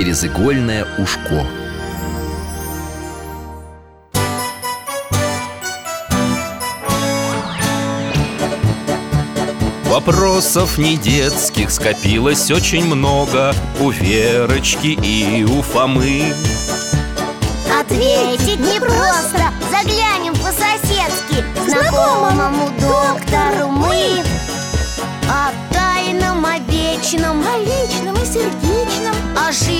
через игольное ушко. Вопросов не детских скопилось очень много У Верочки и у Фомы. Ответить непросто. Заглянем по-соседски Знакомому доктору мы. О тайном, о вечном О личном и сердечном О жизни,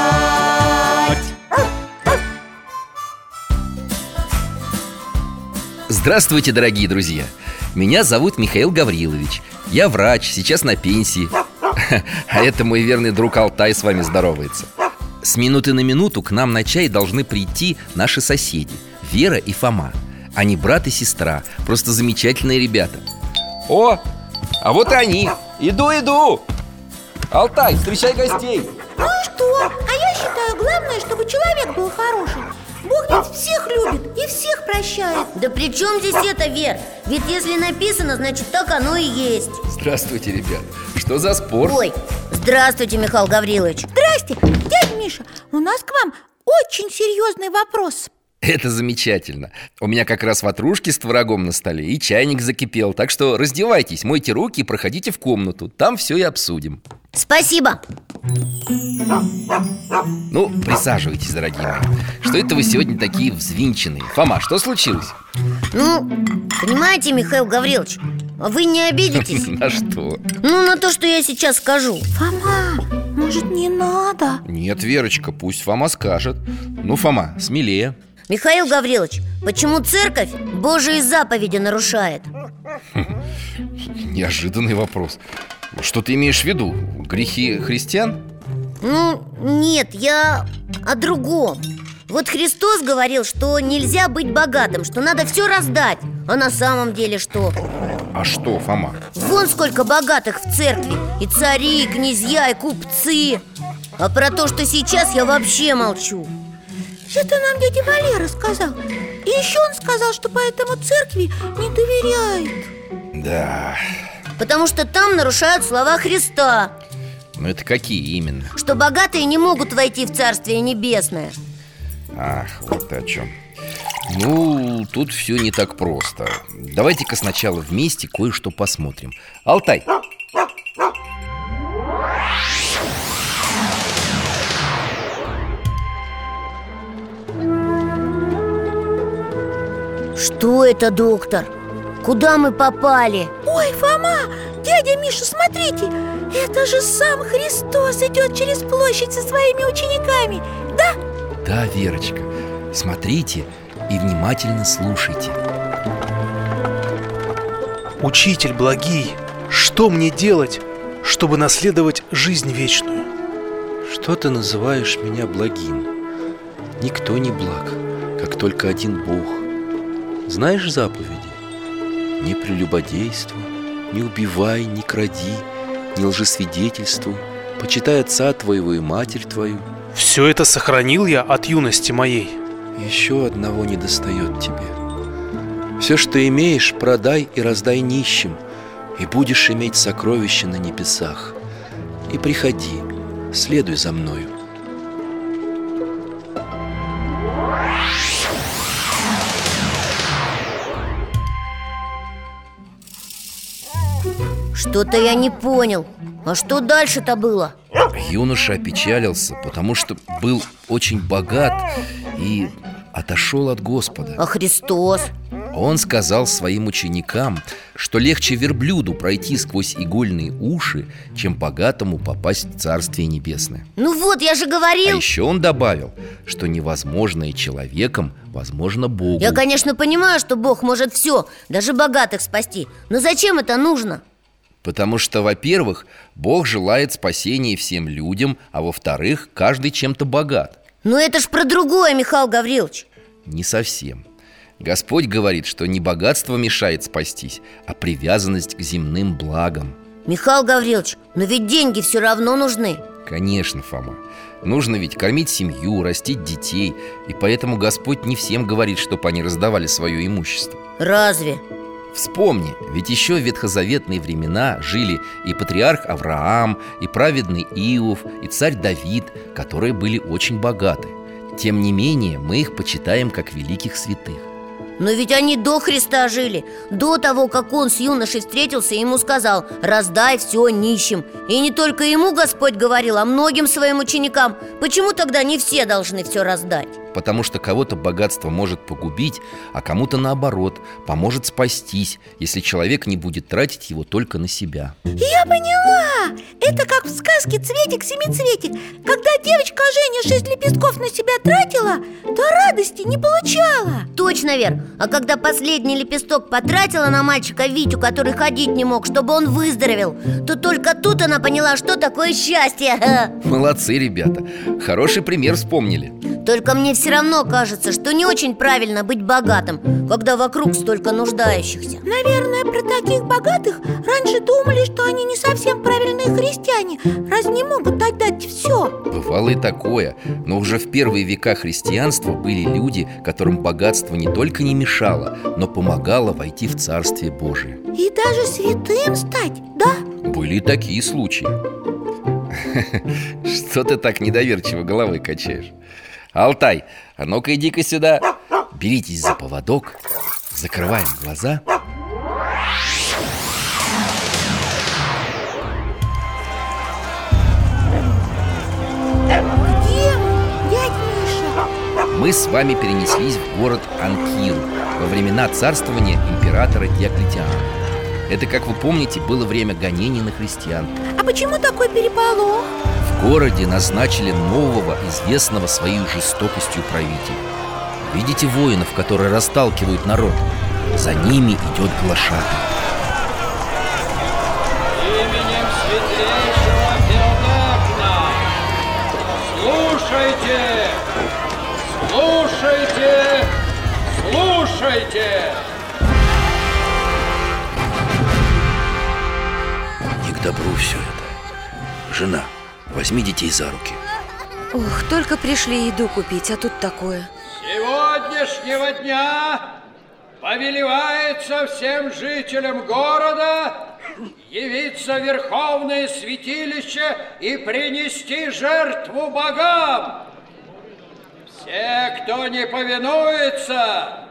Здравствуйте, дорогие друзья! Меня зовут Михаил Гаврилович. Я врач, сейчас на пенсии. А это мой верный друг Алтай с вами здоровается. С минуты на минуту к нам на чай должны прийти наши соседи Вера и Фома. Они брат и сестра, просто замечательные ребята. О, а вот и они. Иду, иду. Алтай, встречай гостей. Ну и что? А я считаю, главное, чтобы человек был хороший. Бог ведь всех любит прощает Да при чем здесь это, Вер? Ведь если написано, значит так оно и есть. Здравствуйте, ребят. Что за спор? Ой, здравствуйте, Михаил Гаврилович. Здрасте, дядя Миша, у нас к вам очень серьезный вопрос Это замечательно У меня как раз ватрушки с творогом на столе И чайник закипел Так что раздевайтесь, мойте руки и проходите в комнату Там все и обсудим Спасибо Ну, присаживайтесь, дорогие мои Что это вы сегодня такие взвинченные? Фома, что случилось? Ну, понимаете, Михаил Гаврилович Вы не обидитесь? На что? Ну, на то, что я сейчас скажу Фома, может не надо? Нет, Верочка, пусть Фома скажет Ну, Фома, смелее Михаил Гаврилович, почему церковь Божьи заповеди нарушает? Неожиданный вопрос Что ты имеешь в виду? Грехи христиан? Ну, нет, я о другом Вот Христос говорил, что нельзя быть богатым Что надо все раздать А на самом деле что? А что, Фома? Вон сколько богатых в церкви И цари, и князья, и купцы А про то, что сейчас, я вообще молчу Это нам дядя Валера сказал. И еще он сказал, что поэтому церкви не доверяет. Да, Потому что там нарушают слова Христа. Ну это какие именно? Что богатые не могут войти в Царствие Небесное. Ах, вот ты о чем Ну, тут все не так просто. Давайте-ка сначала вместе кое-что посмотрим. Алтай, Что это, доктор? Куда мы попали? Ой, Фома, дядя Миша, смотрите Это же сам Христос идет через площадь со своими учениками Да? да, Верочка Смотрите и внимательно слушайте Учитель благий, что мне делать, чтобы наследовать жизнь вечную? Что ты называешь меня благим? Никто не благ, как только один Бог Знаешь заповеди? Не прелюбодействуй, не убивай, не кради, не лжесвидетельствуй Почитай отца твоего и матерь твою Все это сохранил я от юности моей. Еще одного не достает тебе. Все, что имеешь, продай и раздай нищим И будешь иметь сокровища на небесах. И приходи, следуй за мною Что-то я не понял А что дальше-то было? Юноша опечалился, потому что был очень богат и отошел от Господа А Христос? Он сказал своим ученикам, что легче верблюду пройти сквозь игольные уши, чем богатому попасть в Царствие Небесное. Ну вот, я же А говорил еще он добавил, что невозможное человеком возможно Богу. Я, конечно, понимаю, что Бог может все, даже богатых спасти Но зачем это нужно? Потому что, во-первых, Бог желает спасения всем людям, а во-вторых, каждый чем-то богат. Но это ж про другое, Михаил Гаврилович Не совсем. Господь говорит, что не богатство мешает спастись, а привязанность к земным благам. Михаил Гаврилович, но ведь деньги все равно нужны Конечно, Фома. Нужно ведь кормить семью, растить детей, и поэтому Господь не всем говорит, чтобы они раздавали свое имущество. Разве? Вспомни, ведь еще в ветхозаветные времена жили и патриарх Авраам, и праведный Иов, и царь Давид, которые были очень богаты. Тем не менее, мы их почитаем как великих святых. Но ведь они до Христа жили До того, как он с юношей встретился Ему сказал Раздай все нищим И не только ему Господь говорил, а многим своим ученикам Почему тогда не все должны все раздать? Потому что кого-то богатство может погубить, а кому-то наоборот, поможет спастись, если человек не будет тратить его только на себя. Я поняла! Это как в сказке «Цветик-семицветик» Когда девочка Женя шесть лепестков на себя тратила, то радости не получала Точно, Вер А когда последний лепесток потратила на мальчика Витю, который ходить не мог, чтобы он выздоровел То только тут она поняла, что такое счастье Молодцы, ребята. Хороший пример вспомнили. Только мне все равно кажется, что не очень правильно быть богатым Когда вокруг столько нуждающихся Наверное, про таких богатых раньше думали, что они не совсем правильные христиане Раз не могут отдать все Бывало и такое, но уже в первые века христианства были люди, которым богатство не только не мешало, но помогало войти в Царствие Божие. И даже святым стать, да? Были и такие случаи. Что ты так недоверчиво головой качаешь? Алтай, а ну-ка иди-ка сюда Беритесь за поводок Закрываем глаза Где дядь Миша? Мы с вами перенеслись в город Анкиру Во времена царствования императора Диоклетиана Это, как вы помните, было время гонений на христиан А почему такой переполох? В городе назначили нового, известного своей жестокостью правителя Видите воинов, которые расталкивают народ? За ними идет глашатый Именем святейшего Феодекна Слушайте! Слушайте! Слушайте! Не к добру все это Жена, возьми детей за руки Ух, только пришли еду купить, а тут такое Сегодняшнего дня повелевается всем жителям города явиться в Верховное Святилище и принести жертву богам. Все, кто не повинуется,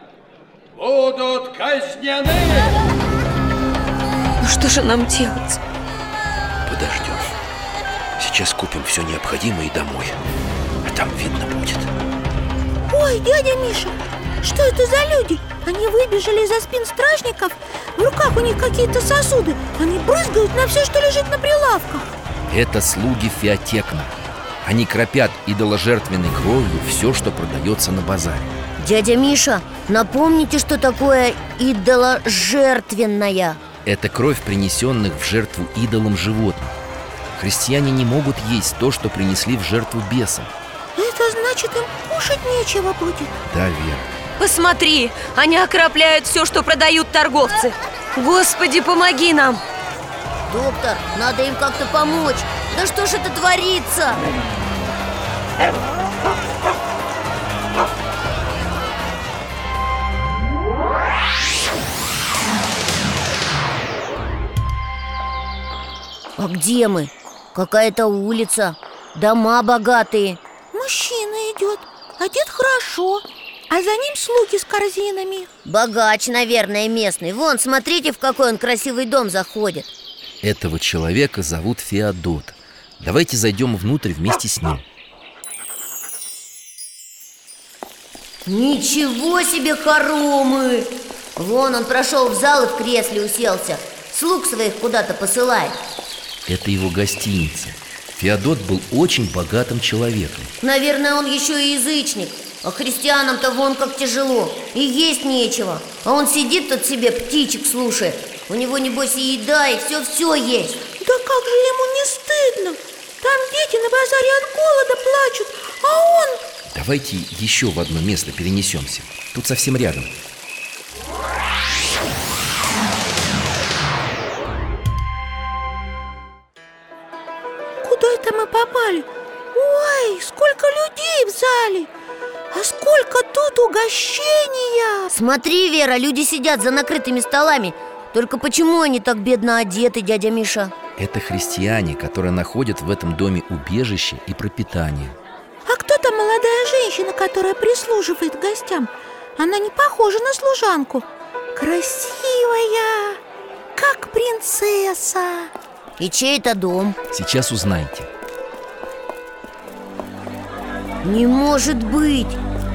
будут казнены. Ну что же нам делать? Сейчас купим все необходимое и домой. А там видно будет. Ой, дядя Миша, что это за люди? Они выбежали из-за спин стражников? В руках у них какие-то сосуды. Они брызгают на все, что лежит на прилавках. Это слуги Феотекна. Они кропят идоложертвенной кровью все, что продается на базаре. Дядя Миша, напомните, что такое идоложертвенная. Это кровь принесенных в жертву идолам животных Христиане не могут есть то, что принесли в жертву бесам Это значит, им кушать нечего будет Да, Вера Посмотри, они окропляют все, что продают торговцы Господи, помоги нам! Доктор, надо им как-то помочь Да что ж это творится? А где мы? Какая-то улица. Дома богатые. Мужчина идет, одет хорошо А за ним слуги с корзинами. Богач, наверное, местный. Вон, смотрите, в какой он красивый дом заходит. Этого человека зовут Феодот. Давайте зайдем внутрь вместе с ним. Ничего себе хоромы! Вон он прошел в зал и в кресле уселся. Слуг своих куда-то посылает Это его гостиница. Феодот был очень богатым человеком. Наверное, он еще и язычник. А христианам-то вон как тяжело. И есть нечего. А он сидит тут себе, птичек слушает. У него, небось, и еда, и все-все есть. Да как же ему не стыдно? Там дети на базаре от голода плачут А он... Давайте еще в одно место перенесемся Тут совсем рядом попали? Ой, сколько людей в зале А сколько тут угощения Смотри, Вера, люди сидят за накрытыми столами Только почему они так бедно одеты, дядя Миша? Это христиане, которые находят в этом доме убежище и пропитание А кто там молодая женщина, которая прислуживает гостям? Она не похожа на служанку Красивая, как принцесса И чей это дом? Сейчас узнаете Не может быть!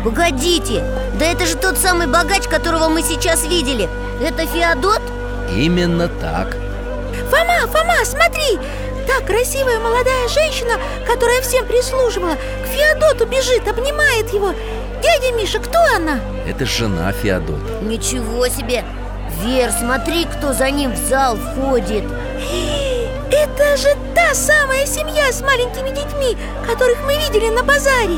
Погодите! Да это же тот самый богач, которого мы сейчас видели Это Феодот? Именно так Фома, Фома, смотри! Та красивая молодая женщина, которая всем прислуживала К Феодоту бежит, обнимает его Дядя Миша, кто она? Это жена Феодота Ничего себе! Вер, смотри, кто за ним в зал входит Это же та самая семья с маленькими детьми, которых мы видели на базаре.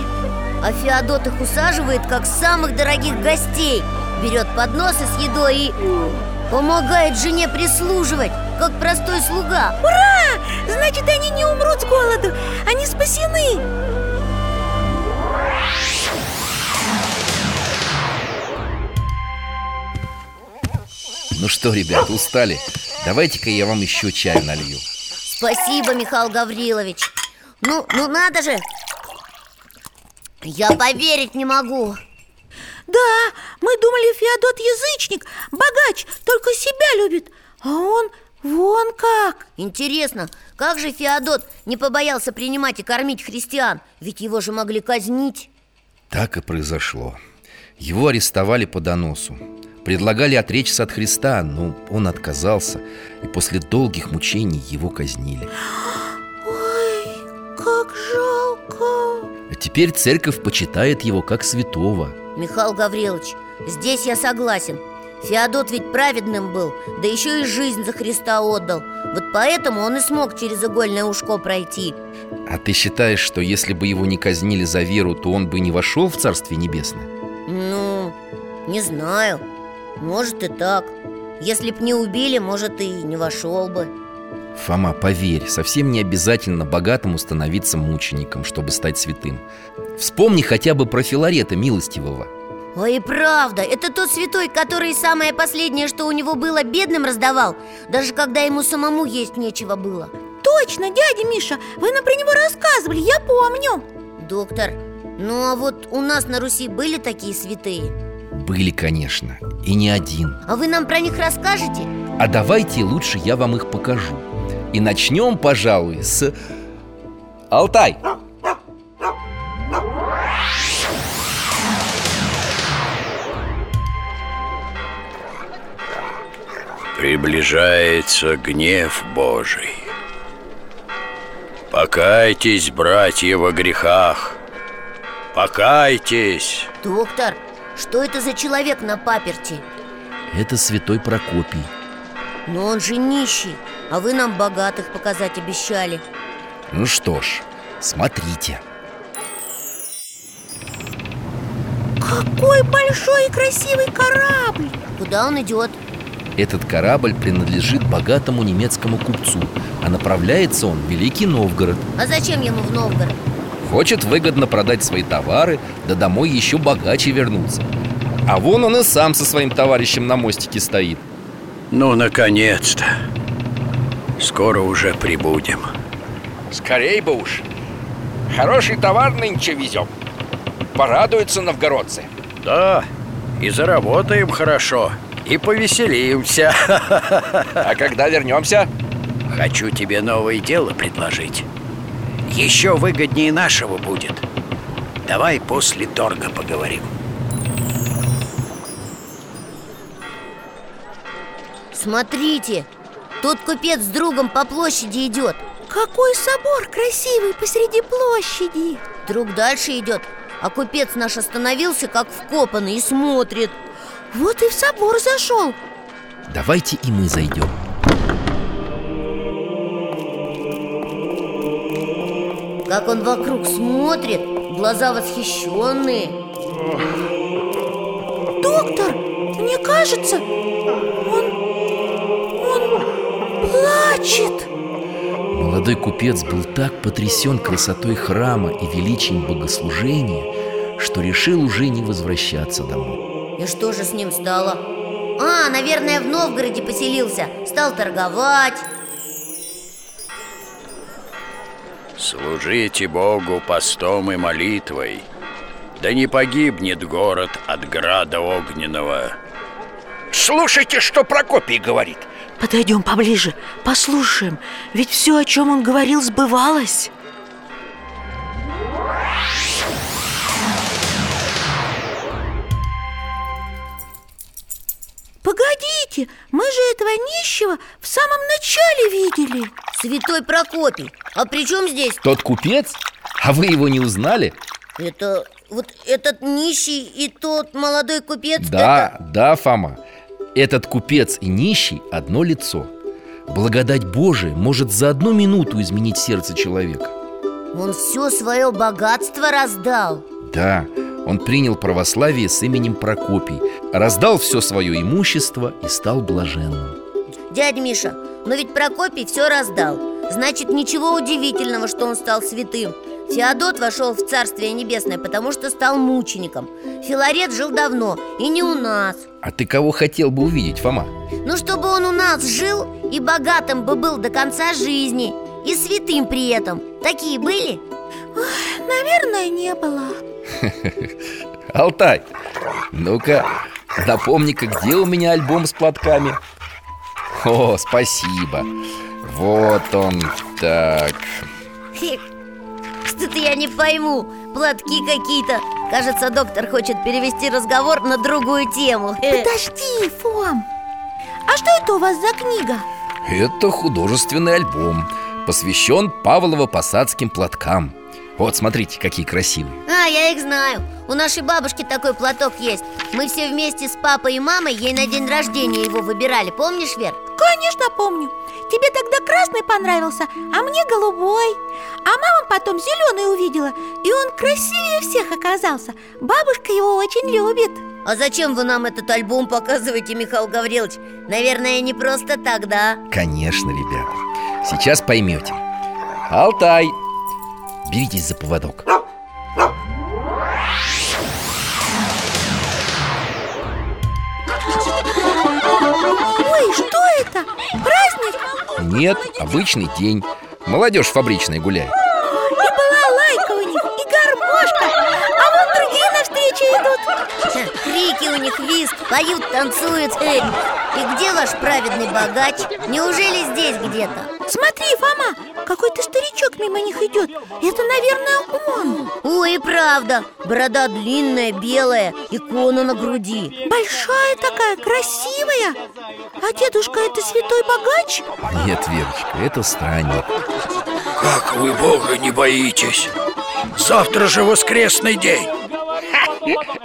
А Феодот их усаживает, как самых дорогих гостей. Берет подносы с едой и помогает жене прислуживать, как простой слуга. Ура! Значит, они не умрут с голоду, они спасены. Ну что, ребят, устали? Давайте-ка я вам еще чаю налью Спасибо, Михаил Гаврилович. Ну, ну надо же. Я поверить не могу. Да, мы думали, Феодот язычник, богач, только себя любит. А он вон как. Интересно, как же Феодот не побоялся принимать и кормить христиан? Ведь его же могли казнить. Так и произошло. Его арестовали по доносу Предлагали отречься от Христа, но он отказался И после долгих мучений его казнили. Ой, как жалко. А теперь церковь почитает его как святого. Михаил Гаврилович, здесь я согласен. Феодот ведь праведным был, да еще и жизнь за Христа отдал. Вот поэтому он и смог через игольное ушко пройти. А ты считаешь, что если бы его не казнили за веру, то он бы не вошел в Царствие Небесное? Ну, не знаю Может и так. Если б не убили, может и не вошел бы. Фома, поверь, совсем не обязательно богатому становиться мучеником, чтобы стать святым. Вспомни хотя бы про Филарета Милостивого. Ой, и правда, это тот святой, который самое последнее, что у него было, бедным раздавал Даже когда ему самому есть нечего было. Точно, дядя Миша, вы нам про него рассказывали, я помню. Доктор, ну а вот у нас на Руси были такие святые? Были, конечно, и не один А вы нам про них расскажете? А давайте лучше я вам их покажу И начнем, пожалуй, с... Алтай! Приближается гнев Божий. Покайтесь, братья, во грехах. Покайтесь. Доктор, что это за человек на паперти? Это святой Прокопий Но он же нищий, а вы нам богатых показать обещали Ну что ж, смотрите Какой большой и красивый корабль Куда он идет? Этот корабль принадлежит богатому немецкому купцу А направляется он в Великий Новгород А зачем ему в Новгород? Хочет выгодно продать свои товары, да домой еще богаче вернуться А вон он и сам со своим товарищем на мостике стоит Ну, наконец-то. Скоро уже прибудем. Скорей бы уж Хороший товар нынче везем Порадуются новгородцы Да, и заработаем хорошо, и повеселимся. А когда вернемся? Хочу тебе новое дело предложить. Еще выгоднее нашего будет. Давай после торга поговорим. Смотрите, тот купец с другом по площади идет Какой собор красивый посреди площади. Друг дальше идет, а купец наш остановился как вкопанный и смотрит. Вот и в собор зашел Давайте и мы зайдем Как он вокруг смотрит, глаза восхищенные Доктор, мне кажется, он... он плачет Молодой купец был так потрясен красотой храма и величием богослужения, что решил уже не возвращаться домой. И что же с ним стало? А, наверное, в Новгороде поселился Стал торговать Служите Богу постом и молитвой. Да не погибнет город от града огненного. Слушайте, что Прокопий говорит. Подойдем поближе, послушаем. Ведь все, о чем он говорил, сбывалось Погодите, мы же этого нищего в самом начале видели Святой Прокопий А при чем здесь? Тот купец? А вы его не узнали? Это вот этот нищий и тот молодой купец Да, это... да, Фома Этот купец и нищий одно лицо Благодать Божия может за одну минуту изменить сердце человека Он все свое богатство раздал Да, он принял православие с именем Прокопий Раздал все свое имущество и стал блаженным. Дядя Миша, но ведь Прокопий все раздал. Значит, ничего удивительного, что он стал святым. Феодот вошел в Царствие Небесное, потому что стал мучеником. Филарет жил давно, и не у нас. А ты кого хотел бы увидеть, Фома? Ну, чтобы он у нас жил и богатым бы был до конца жизни И святым при этом. Такие были? Наверное, не было Алтай, ну-ка, напомни-ка, где у меня альбом с платками? О, спасибо. Вот он, так. Что-то я не пойму. Платки какие-то. Кажется, доктор хочет перевести разговор на другую тему. Подожди, Фом. А что это у вас за книга? Это художественный альбом Посвящен Павлово-Посадским платкам Вот, смотрите, какие красивые. А, я их знаю. У нашей бабушки такой платок есть. Мы все вместе с папой и мамой ей на день рождения его выбирали. Помнишь, Вер? Конечно, помню. Тебе тогда красный понравился, а мне голубой. А мама потом зеленый увидела И он красивее всех оказался. Бабушка его очень любит. А зачем вы нам этот альбом показываете, Михаил Гаврилович? Наверное, не просто так, да? Конечно, ребята. Сейчас поймете Алтай, беритесь за поводок Ой, что это? Праздник? Нет, обычный день Молодежь фабричная гуляет И балалайка у них, и гармошка А вон другие навстречу идут Крики у них, виск, поют, танцуют Эй, И где ваш праведный богач? Неужели здесь где-то? Смотри, Фома, какой-то старичок мимо них идет Это, наверное, он. Ой, правда, борода длинная, белая, икона на груди. Большая такая, красивая. А дедушка это святой богач? Нет, Верочка, это странник. Как вы Бога не боитесь? Завтра же воскресный день.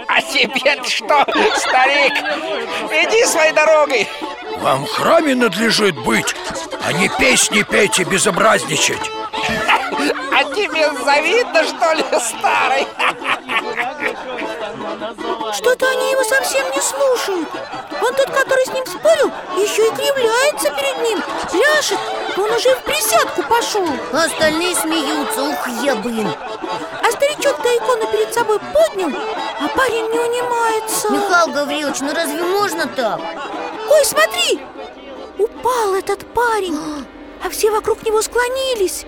А тебе что, старик? Иди своей дорогой. Вам в храме надлежит быть, а не песни петь и безобразничать А тебе завидно, что ли, старый? Что-то они его совсем не слушают Он тот, который с ним спорил, еще и кривляется перед ним Пляшет, он уже в присядку пошел А остальные смеются, ух, я блин А старичок-то икону перед собой поднял, а парень не унимается Михаил Гаврилович, ну разве можно так? Ой, смотри! Упал этот парень. А все вокруг него склонились.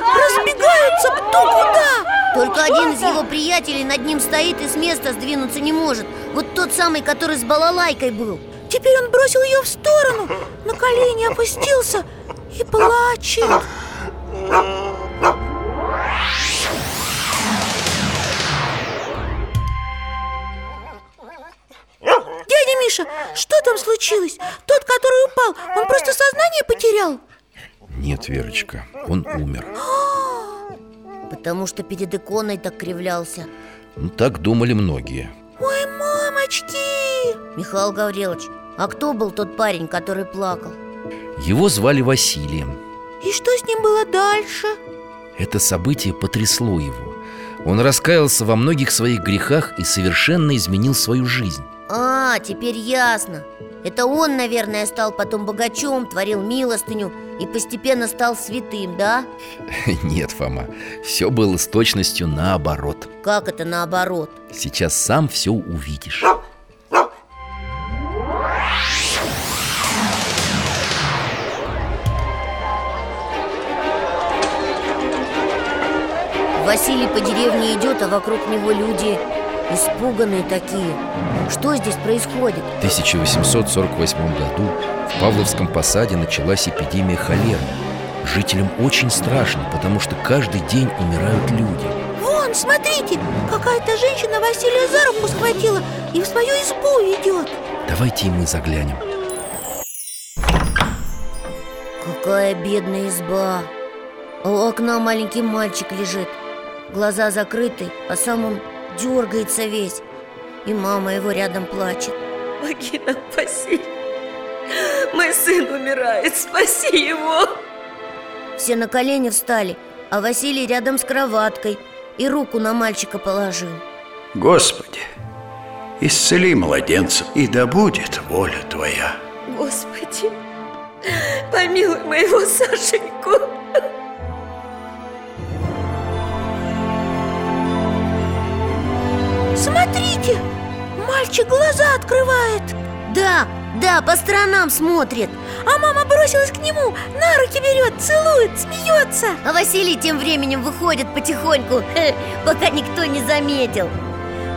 Разбегаются кто куда? Только один из его приятелей над ним стоит и с места сдвинуться не может. Вот тот самый, который с балалайкой был. Теперь он бросил ее в сторону На колени опустился и плачет Миша, что там случилось? Тот, который упал, он просто сознание потерял? Нет, Верочка, он умер Потому что перед иконой так кривлялся ну, Так думали многие Ой, мамочки! Михаил Гаврилович, а кто был тот парень, который плакал? Его звали Василием И что с ним было дальше? Это событие потрясло его Он раскаялся во многих своих грехах и совершенно изменил свою жизнь А, теперь ясно Это он, наверное, стал потом богачом, творил милостыню И постепенно стал святым, да? Нет, Фома, все было с точностью наоборот Как это наоборот? Сейчас сам все увидишь Василий по деревне идет, а вокруг него люди испуганные такие. Что здесь происходит? В 1848 году в Павловском посаде началась эпидемия холеры. Жителям очень страшно, потому что каждый день умирают люди. Вон, смотрите, какая-то женщина Василия за руку схватила и в свою избу идет Давайте и мы заглянем. Какая бедная изба. А У окна маленький мальчик лежит. Глаза закрыты, а сам он дергается весь. И мама его рядом плачет. Помоги нам, Василий Мой сын умирает, спаси его. Все на колени встали, а Василий рядом с кроваткой И руку на мальчика положил. Господи, исцели младенца, и да будет воля Твоя. Господи, помилуй моего Сашеньку Смотрите, мальчик глаза открывает. Да, да, по сторонам смотрит. А мама бросилась к нему, на руки берет, целует, смеется. А Василий тем временем выходит потихоньку Пока никто не заметил.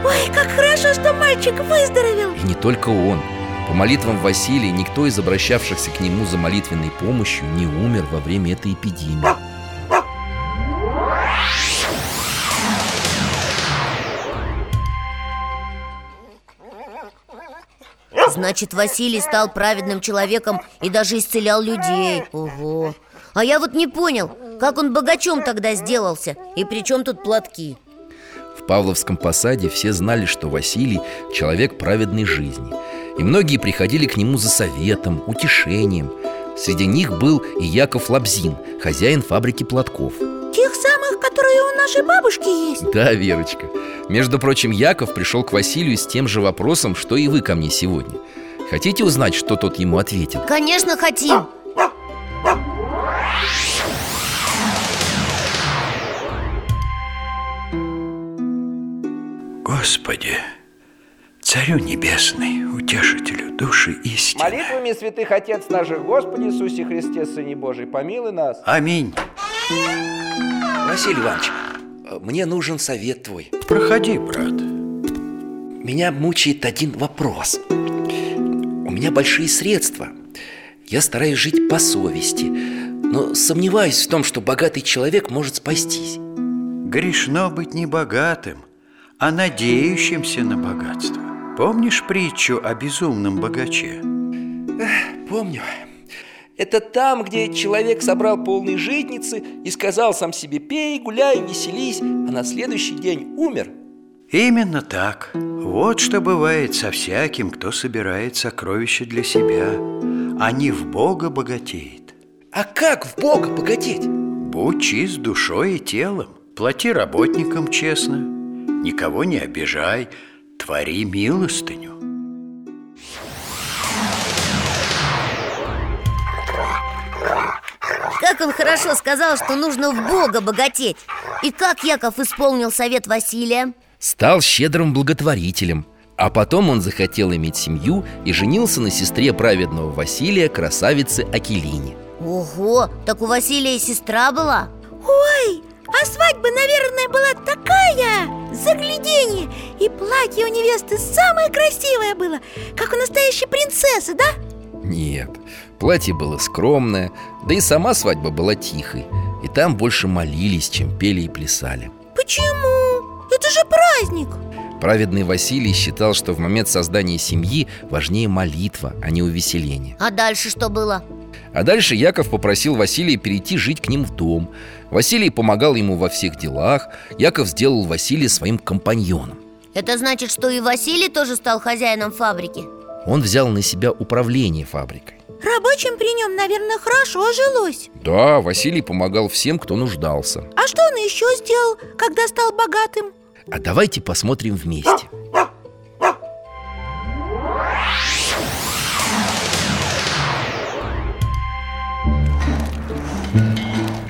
Ой, как хорошо, что мальчик выздоровел. И не только он. По молитвам Василия никто из обращавшихся к нему за молитвенной помощью не умер во время этой эпидемии Значит, Василий стал праведным человеком и даже исцелял людей. Ого. А я вот не понял, как он богачом тогда сделался И при чем тут платки? В Павловском посаде все знали, что Василий – человек праведной жизни. И многие приходили к нему за советом, утешением. Среди них был и Яков Лабзин, хозяин фабрики платков Тех самых, которые у нашей бабушки есть. Да, Верочка. Между прочим, Яков пришел к Василию с тем же вопросом, что и вы ко мне сегодня. Хотите узнать, что тот ему ответил? Конечно, хотим. Господи, Царю Небесный, Утешителю души истины. Молитвами святых Отец наших Господи Иисусе Христе, Сыне Божий, помилуй нас. Аминь Василий Иванович, мне нужен совет твой. Проходи, брат. Меня мучает один вопрос. У меня большие средства. Я стараюсь жить по совести Но сомневаюсь в том, что богатый человек может спастись. Грешно быть не богатым, а надеющимся на богатство. Помнишь притчу о безумном богаче? Помню Это там, где человек собрал полные житницы И сказал сам себе пей, гуляй, веселись А на следующий день умер. Именно так. Вот что бывает со всяким, кто собирает сокровища для себя. А не в Бога богатеет А как в Бога богатеть? Будь чист душой и телом. Плати работникам честно. Никого не обижай. Твори милостыню Как он хорошо сказал, что нужно в Бога богатеть И как Яков исполнил совет Василия? Стал щедрым благотворителем А потом он захотел иметь семью и женился на сестре праведного Василия, красавице Акелине Ого, так у Василия сестра была? Ой, а свадьба, наверное, была такая Загляденье И платье у невесты самое красивое было Как у настоящей принцессы, да? Нет, платье было скромное Да и сама свадьба была тихой И там больше молились, чем пели и плясали. Почему? Это же праздник! Праведный Василий считал, что в момент создания семьи важнее молитва, а не увеселение. А дальше что было? А дальше Яков попросил Василия перейти жить к ним в дом. Василий помогал ему во всех делах. Яков сделал Василия своим компаньоном. Это значит, что и Василий тоже стал хозяином фабрики? Он взял на себя управление фабрикой Рабочим при нем, наверное, хорошо жилось Да, Василий помогал всем, кто нуждался А что он еще сделал, когда стал богатым? А давайте посмотрим вместе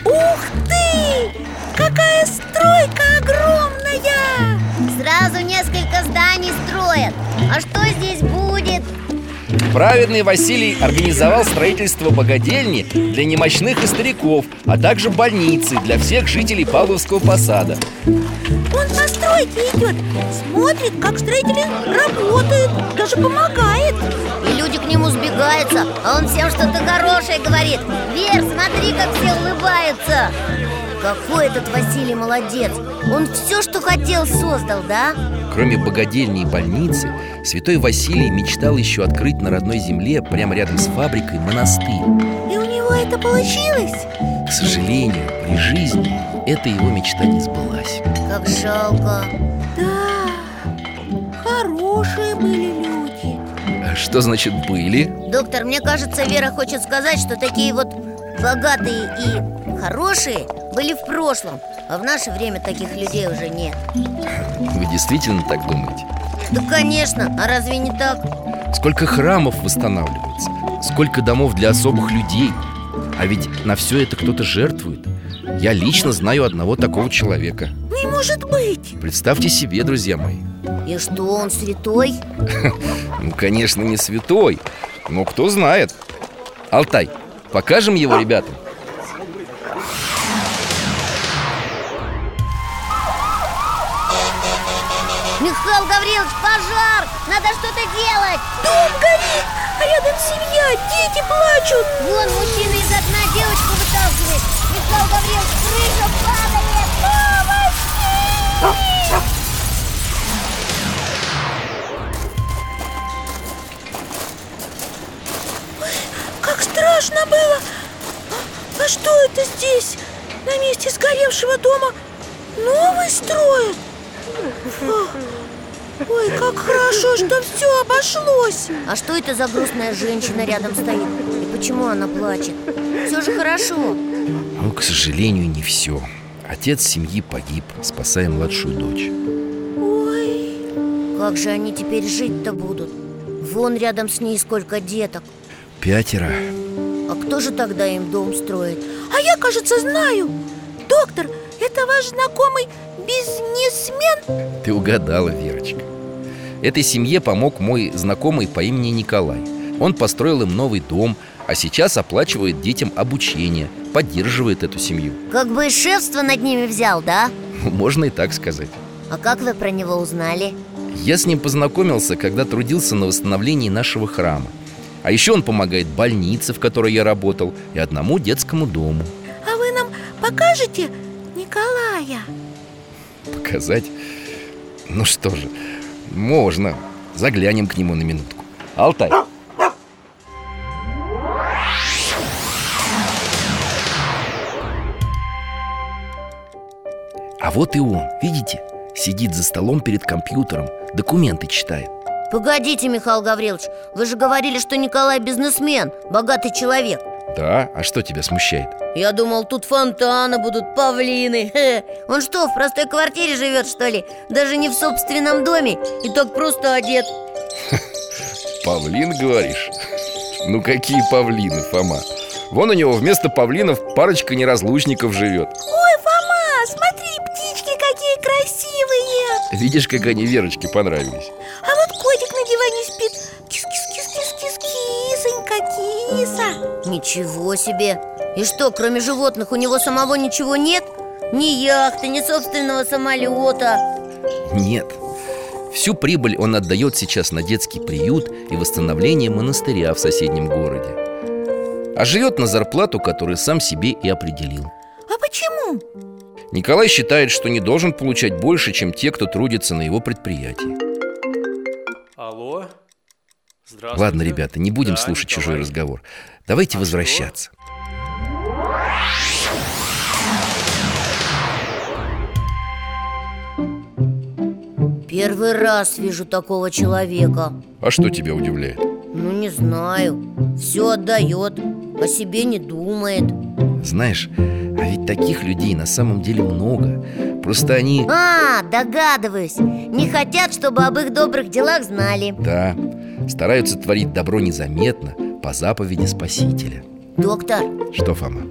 Ух ты! Какая стройка огромная! Сразу несколько зданий строят А что здесь будет? Праведный Василий организовал строительство богадельни для немощных и стариков, а также больницы для всех жителей Павловского посада. Он по стройке идет, смотрит, как строители работают, даже помогает. И люди к нему сбегаются, а он всем что-то хорошее говорит. Вер, смотри, как все улыбаются Какой этот Василий молодец Он все, что хотел, создал, да? Кроме богадельни и больницы, святой Василий мечтал еще открыть на родной земле, прямо рядом с фабрикой, монастырь. И у него это получилось? К сожалению, при жизни эта его мечта не сбылась. Как жалко Да, хорошие были люди А Что значит «были»? Доктор, мне кажется, Вера хочет сказать, что такие вот богатые и хорошие были в прошлом А в наше время таких людей уже нет. Вы действительно так думаете? Да, конечно, а разве не так? Сколько храмов восстанавливается Сколько домов для особых людей. А ведь на все это кто-то жертвует. Я лично знаю одного такого человека. Не может быть! Представьте себе, друзья мои. И что, он святой? Ну, конечно, не святой Но кто знает. Алтай, покажем его ребятам Михаил Гаврилович, пожар! Надо что-то делать! Дом горит, а рядом семья, дети плачут Вон мужчина из окна девочку выталкивает Михаил Гаврилович, крыша падает! Как страшно было А, что это здесь? На месте сгоревшего дома новый строят? Ой, как хорошо, что все обошлось А что это за грустная женщина рядом стоит? И почему она плачет? Все же хорошо Ну, к сожалению, не все Отец семьи погиб, спасая младшую дочь Ой, Как же они теперь жить-то будут? Вон рядом с ней сколько деток Пятеро А кто же тогда им дом строит? а я, кажется, знаю Доктор, это ваш знакомый бизнесмен? Ты угадала, Верочка Этой семье помог мой знакомый по имени Николай Он построил им новый дом, а сейчас оплачивает детям обучение Поддерживает эту семью Как бы и шефство над ними взял, да? Можно и так сказать А как вы про него узнали? Я с ним познакомился, когда трудился на восстановлении нашего храма А еще он помогает больнице, в которой я работал И одному детскому дому А вы нам покажете Николая? Показать? Ну что же, можно. Заглянем к нему на минутку. Алтай. А вот и он, видите? Сидит за столом перед компьютером Документы читает. Погодите, Михаил Гаврилович Вы же говорили, что Николай бизнесмен Богатый человек Да, а что тебя смущает? Я думал, тут фонтаны будут, павлины Хе. Он что, в простой квартире живет, что ли? Даже не в собственном доме И так просто одет Павлин, говоришь? Ну какие павлины, Фома? Вон у него вместо павлинов парочка неразлучников живет Ой, Фома, смотри, птички какие красивые Видишь, как они Верочке понравились А Ничего себе И что, кроме животных у него самого ничего нет? Ни яхты, ни собственного самолета Нет Всю прибыль он отдает сейчас на детский приют и восстановление монастыря в соседнем городе А живет на зарплату, которую сам себе и определил А почему? Николай считает, что не должен получать больше, чем те, кто трудится на его предприятии. Ладно, ребята, не будем Да, слушать Николай. чужой разговор. Давайте А возвращаться. Первый раз вижу такого человека. А что тебя удивляет? Ну, не знаю. Все отдает, о себе не думает. Знаешь, а ведь таких людей на самом деле много. Просто они... А, догадываюсь. Не хотят, чтобы об их добрых делах знали. Да, стараются творить добро незаметно По заповеди Спасителя. Доктор, Что, Фома?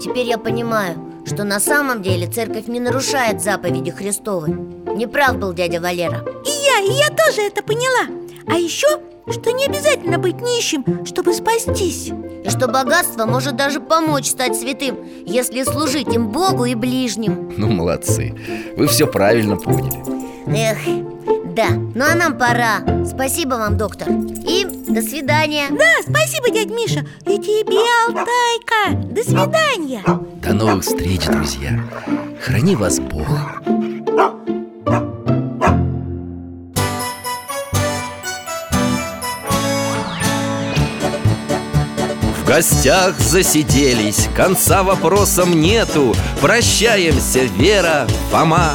теперь я понимаю Что на самом деле церковь не нарушает заповеди Христовы. Не прав был дядя Валера. И я, и я тоже это поняла. А еще, что не обязательно быть нищим, чтобы спастись. И что богатство может даже помочь стать святым Если служить им Богу и ближним. Ну, молодцы. Вы все правильно поняли. Эх, да, ну а нам пора. Спасибо вам, доктор. И до свидания. Да, спасибо, дядь Миша. И тебе, Алтайка. До свидания. До новых встреч, друзья. Храни вас Бог. В гостях засиделись, конца вопросам нету. Прощаемся, Вера, Фома